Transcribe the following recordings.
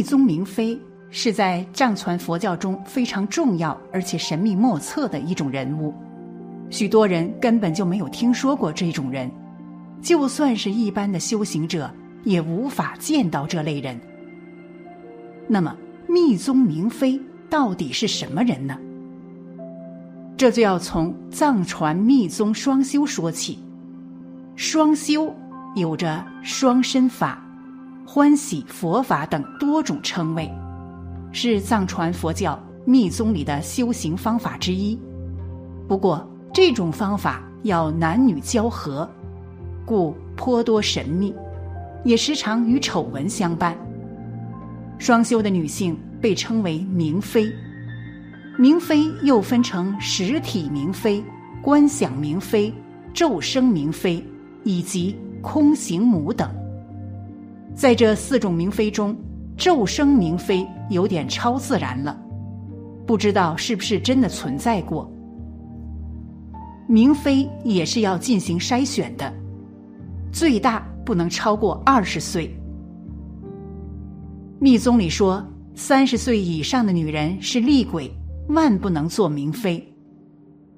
密宗明妃是在藏传佛教中非常重要而且神秘莫测的一种人物，许多人根本就没有听说过这种人，就算是一般的修行者也无法见到这类人。那么，密宗明妃到底是什么人呢？这就要从藏传密宗双修说起。双修有着双身法。欢喜佛法等多种称谓，是藏传佛教密宗里的修行方法之一。不过，这种方法要男女交合，故颇多神秘，也时常与丑闻相伴。双修的女性被称为明妃，明妃又分成实体明妃、观想明妃、骤生明妃以及空行母等。在这四种明妃中，骤生明妃有点超自然了，不知道是不是真的存在过。明妃也是要进行筛选的，最大不能超过二十岁。密宗里说，三十岁以上的女人是厉鬼，万不能做明妃。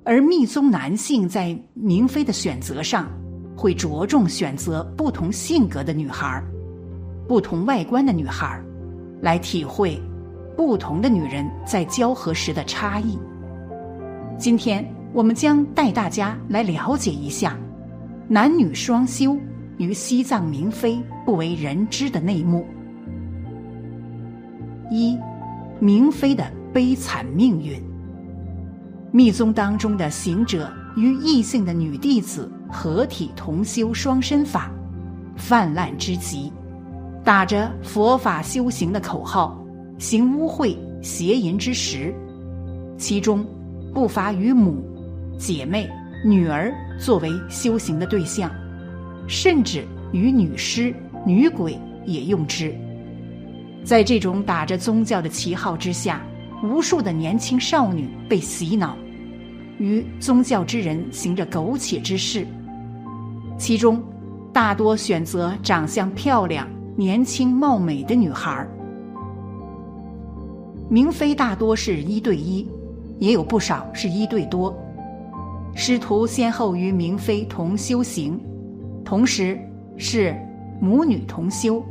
而密宗男性在明妃的选择上，会着重选择不同性格的女孩儿。不同外观的女孩，来体会不同的女人在交合时的差异。今天我们将带大家来了解一下男女双修与西藏明妃不为人知的内幕。一，明妃的悲惨命运。密宗当中的行者与异性的女弟子合体同修双身法，泛滥之极。打着佛法修行的口号，行污秽邪淫之实，其中不乏与母、姐妹、女儿作为修行的对象，甚至与女尸、女鬼也用之。在这种打着宗教的旗号之下，无数的年轻少女被洗脑，与宗教之人行着苟且之事，其中大多选择长相漂亮。年轻貌美的女孩，明妃大多是一对一，也有不少是一对多。师徒先后与明妃同修行，同时是母女同修，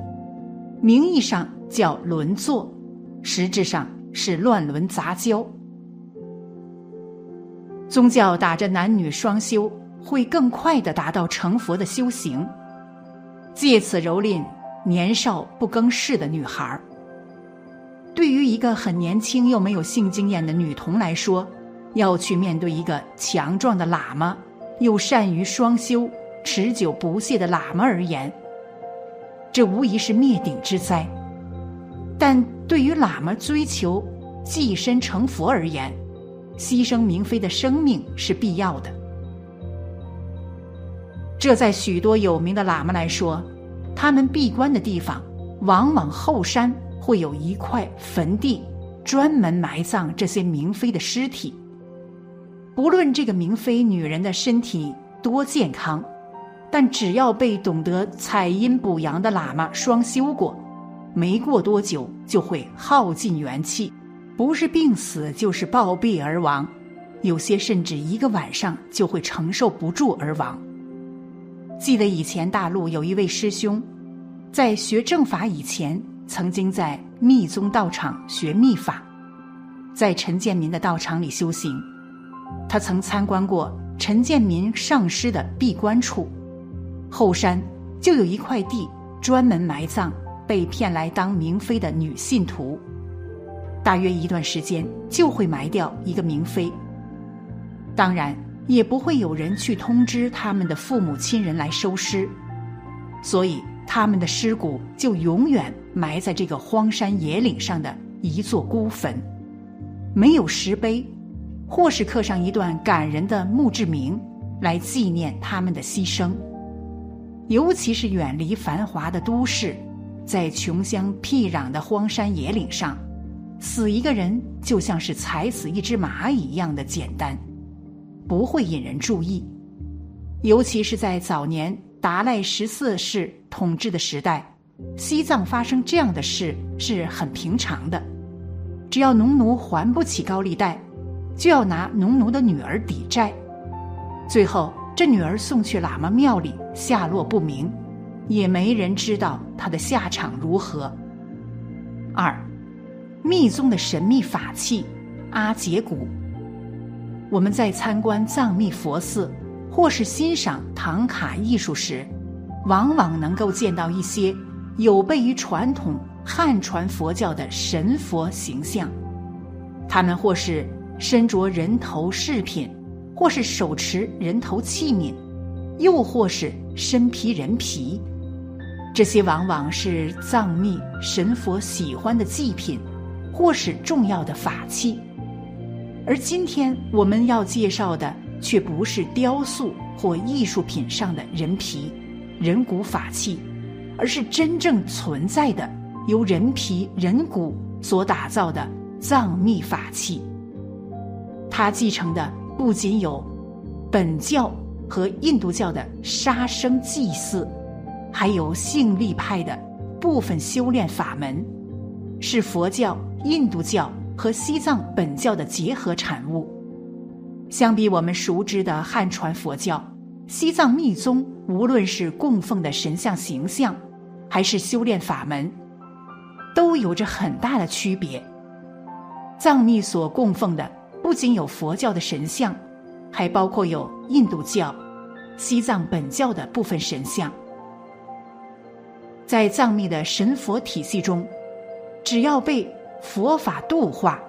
名义上叫轮坐，实质上是乱伦杂交。宗教打着男女双修，会更快的达到成佛的修行，借此蹂躏。年少不更事的女孩，对于一个很年轻又没有性经验的女童来说，要去面对一个强壮的喇嘛，又善于双修、持久不懈的喇嘛而言，这无疑是灭顶之灾。但对于喇嘛追求寄身成佛而言，牺牲明妃的生命是必要的。这在许多有名的喇嘛来说。他们闭关的地方，往往后山会有一块坟地，专门埋葬这些明妃的尸体。不论这个明妃女人的身体多健康，但只要被懂得采阴补阳的喇嘛双修过，没过多久就会耗尽元气，不是病死就是暴毙而亡，有些甚至一个晚上就会承受不住而亡。记得以前大陆有一位师兄，在学正法以前，曾经在密宗道场学密法，在陈建民的道场里修行。他曾参观过陈建民上师的闭关处，后山就有一块地专门埋葬被骗来当明妃的女信徒，大约一段时间就会埋掉一个明妃。当然。也不会有人去通知他们的父母亲人来收尸，所以他们的尸骨就永远埋在这个荒山野岭上的一座孤坟，没有石碑，或是刻上一段感人的墓志铭来纪念他们的牺牲。尤其是远离繁华的都市，在穷乡僻壤的荒山野岭上，死一个人就像是踩死一只蚂蚁一样的简单。不会引人注意，尤其是在早年达赖十四世统治的时代，西藏发生这样的事是很平常的。只要农奴还不起高利贷，就要拿农奴的女儿抵债，最后这女儿送去喇嘛庙里，下落不明，也没人知道她的下场如何。二，密宗的神秘法器阿杰古。我们在参观藏密佛寺或是欣赏唐卡艺术时，往往能够见到一些有悖于传统。汉传佛教的神佛形象，他们或是身着人头饰品，或是手持人头器皿，又或是身披人皮。这些往往是藏密神佛喜欢的祭品，或是重要的法器。而今天我们要介绍的，却不是雕塑或艺术品上的人皮、人骨法器，而是真正存在的。由人皮、人骨所打造的藏密法器，它继承的不仅有本教和印度教的杀生祭祀，还有性力派的部分修炼法门，是佛教、印度教和西藏本教的结合产物。相比我们熟知的汉传佛教，西藏密宗无论是供奉的神像形象，还是修炼法门。都有着很大的区别。藏密所供奉的不仅有佛教的神像，还包括有印度教、西藏本教的部分神像。在藏密的神佛体系中，只要被佛法度化，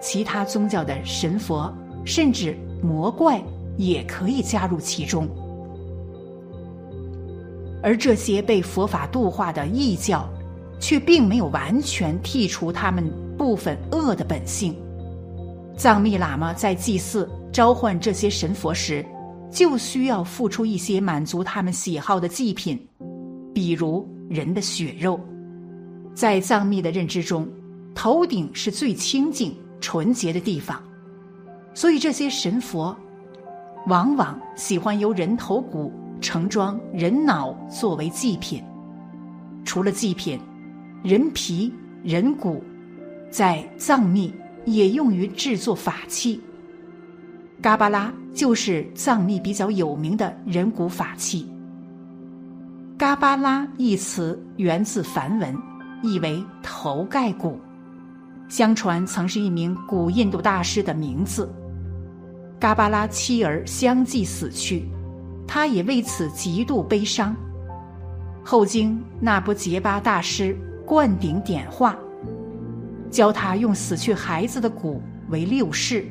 其他宗教的神佛甚至魔怪也可以加入其中。而这些被佛法度化的异教。却并没有完全剔除他们部分恶的本性。藏密喇嘛在祭祀召唤这些神佛时，就需要付出一些满足他们喜好的祭品，比如人的血肉。在藏密的认知中，头顶是最清净纯洁的地方，所以这些神佛往往喜欢由人头骨盛装人脑作为祭品。除了祭品。人皮、人骨，在藏密也用于制作法器。嘎巴拉就是藏密比较有名的人骨法器。嘎巴拉一词源自梵文，意为头盖骨，相传曾是一名古印度大师的名字。嘎巴拉妻儿相继死去，他也为此极度悲伤。后经那不杰巴大师。灌顶点化，教他用死去孩子的骨为六世，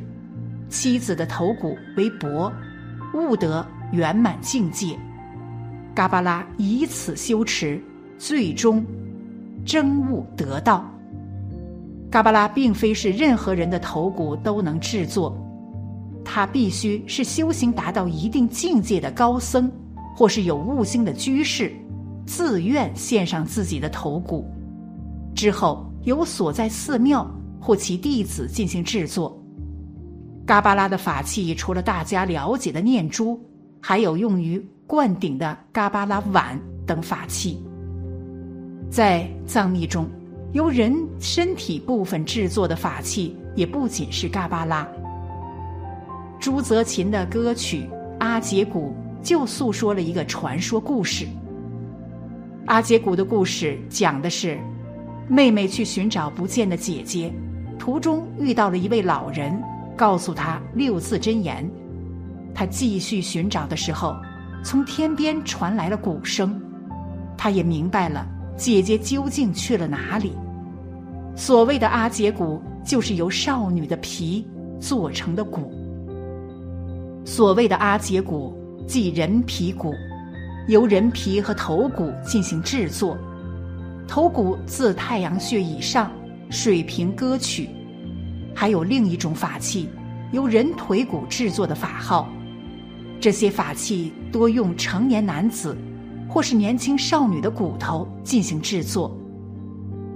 妻子的头骨为帛，悟得圆满境界。嘎巴拉以此修持，最终真悟得道。嘎巴拉并非是任何人的头骨都能制作，他必须是修行达到一定境界的高僧，或是有悟性的居士，自愿献上自己的头骨。之后由所在寺庙或其弟子进行制作。嘎巴拉的法器除了大家了解的念珠，还有用于灌顶的嘎巴拉碗等法器。在藏密中，由人身体部分制作的法器也不仅是嘎巴拉。朱泽琴的歌曲《阿杰古》就诉说了一个传说故事。阿杰古的故事讲的是。妹妹去寻找不见的姐姐，途中遇到了一位老人，告诉她六字真言。她继续寻找的时候，从天边传来了鼓声，她也明白了姐姐究竟去了哪里。所谓的阿姐骨，就是由少女的皮做成的骨。所谓的阿姐骨，即人皮骨，由人皮和头骨进行制作。头骨自太阳穴以上水平割取，还有另一种法器，由人腿骨制作的法号。这些法器多用成年男子或是年轻少女的骨头进行制作。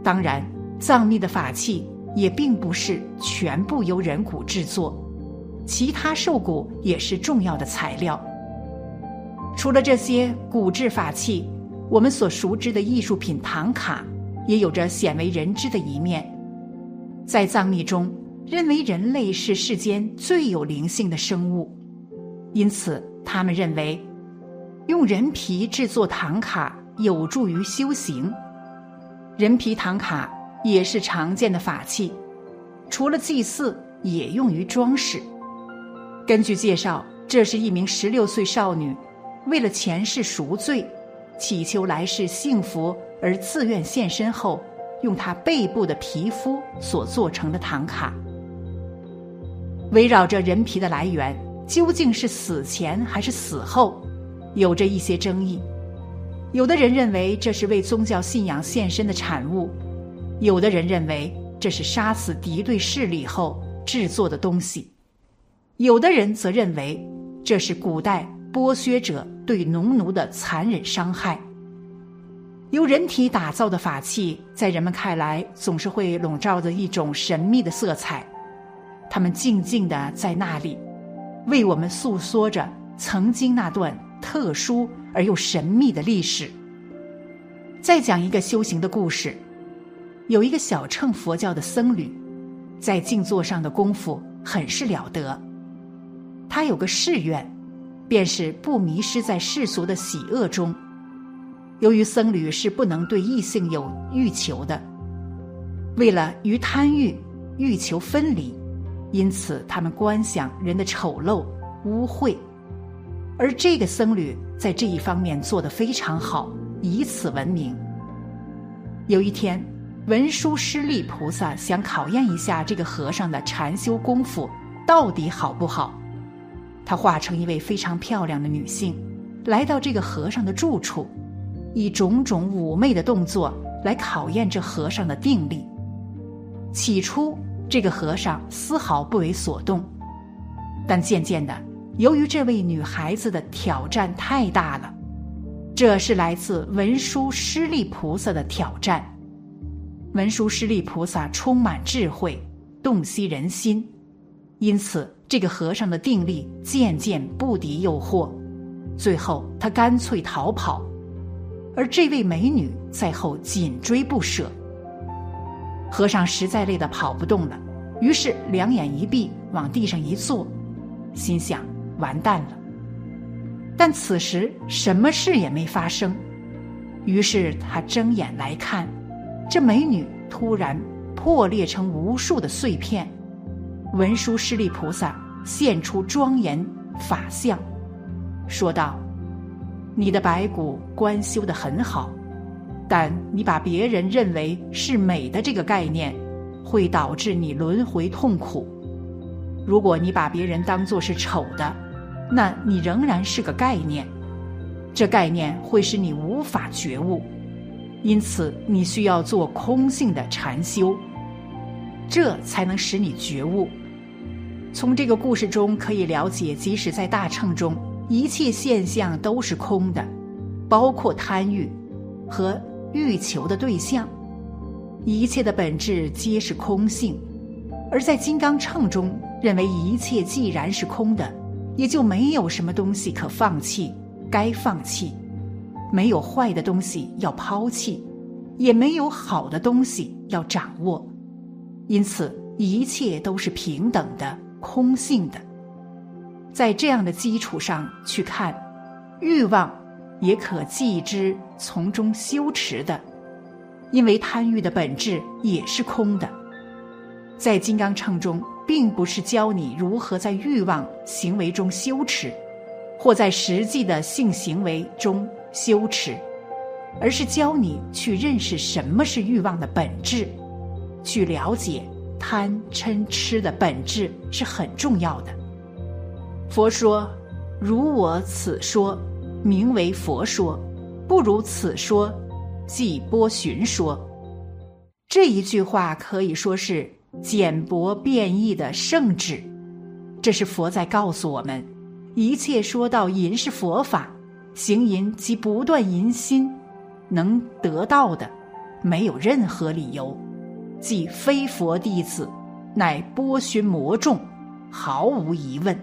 当然，藏密的法器也并不是全部由人骨制作，其他兽骨也是重要的材料。除了这些骨制法器。我们所熟知的艺术品唐卡，也有着鲜为人知的一面。在藏密中，认为人类是世间最有灵性的生物，因此他们认为，用人皮制作唐卡有助于修行。人皮唐卡也是常见的法器，除了祭祀，也用于装饰。根据介绍，这是一名十六岁少女，为了前世赎罪。祈求来世幸福而自愿献身后，用她背部的皮肤所做成的唐卡。围绕着人皮的来源，究竟是死前还是死后，有着一些争议。有的人认为这是为宗教信仰献身的产物，有的人认为这是杀死敌对势力后制作的东西，有的人则认为这是古代。剥削者对农奴的残忍伤害。由人体打造的法器，在人们看来总是会笼罩着一种神秘的色彩。他们静静的在那里，为我们诉说着曾经那段特殊而又神秘的历史。再讲一个修行的故事：有一个小乘佛教的僧侣，在静坐上的功夫很是了得。他有个誓愿。便是不迷失在世俗的喜恶中。由于僧侣是不能对异性有欲求的，为了与贪欲、欲求分离，因此他们观想人的丑陋、污秽。而这个僧侣在这一方面做得非常好，以此闻名。有一天，文殊师利菩萨想考验一下这个和尚的禅修功夫到底好不好。他化成一位非常漂亮的女性，来到这个和尚的住处，以种种妩媚的动作来考验这和尚的定力。起初，这个和尚丝毫不为所动，但渐渐的，由于这位女孩子的挑战太大了，这是来自文殊师利菩萨的挑战。文殊师利菩萨充满智慧，洞悉人心，因此。这个和尚的定力渐渐不敌诱惑，最后他干脆逃跑，而这位美女在后紧追不舍。和尚实在累得跑不动了，于是两眼一闭，往地上一坐，心想完蛋了。但此时什么事也没发生，于是他睁眼来看，这美女突然破裂成无数的碎片。文殊师利菩萨现出庄严法相，说道：“你的白骨观修得很好，但你把别人认为是美的这个概念，会导致你轮回痛苦。如果你把别人当作是丑的，那你仍然是个概念，这概念会使你无法觉悟。因此，你需要做空性的禅修，这才能使你觉悟。”从这个故事中可以了解，即使在大乘中，一切现象都是空的，包括贪欲和欲求的对象，一切的本质皆是空性。而在金刚乘中，认为一切既然是空的，也就没有什么东西可放弃，该放弃；没有坏的东西要抛弃，也没有好的东西要掌握。因此，一切都是平等的。空性的，在这样的基础上去看，欲望也可继之从中修持的，因为贪欲的本质也是空的。在金刚秤中，并不是教你如何在欲望行为中羞耻，或在实际的性行为中羞耻，而是教你去认识什么是欲望的本质，去了解。贪嗔痴的本质是很重要的。佛说：“如我此说，名为佛说；不如此说，即波旬说。”这一句话可以说是简薄变异的圣旨。这是佛在告诉我们：一切说到淫是佛法，行淫即不断淫心，能得到的，没有任何理由。即非佛弟子，乃剥削魔众，毫无疑问。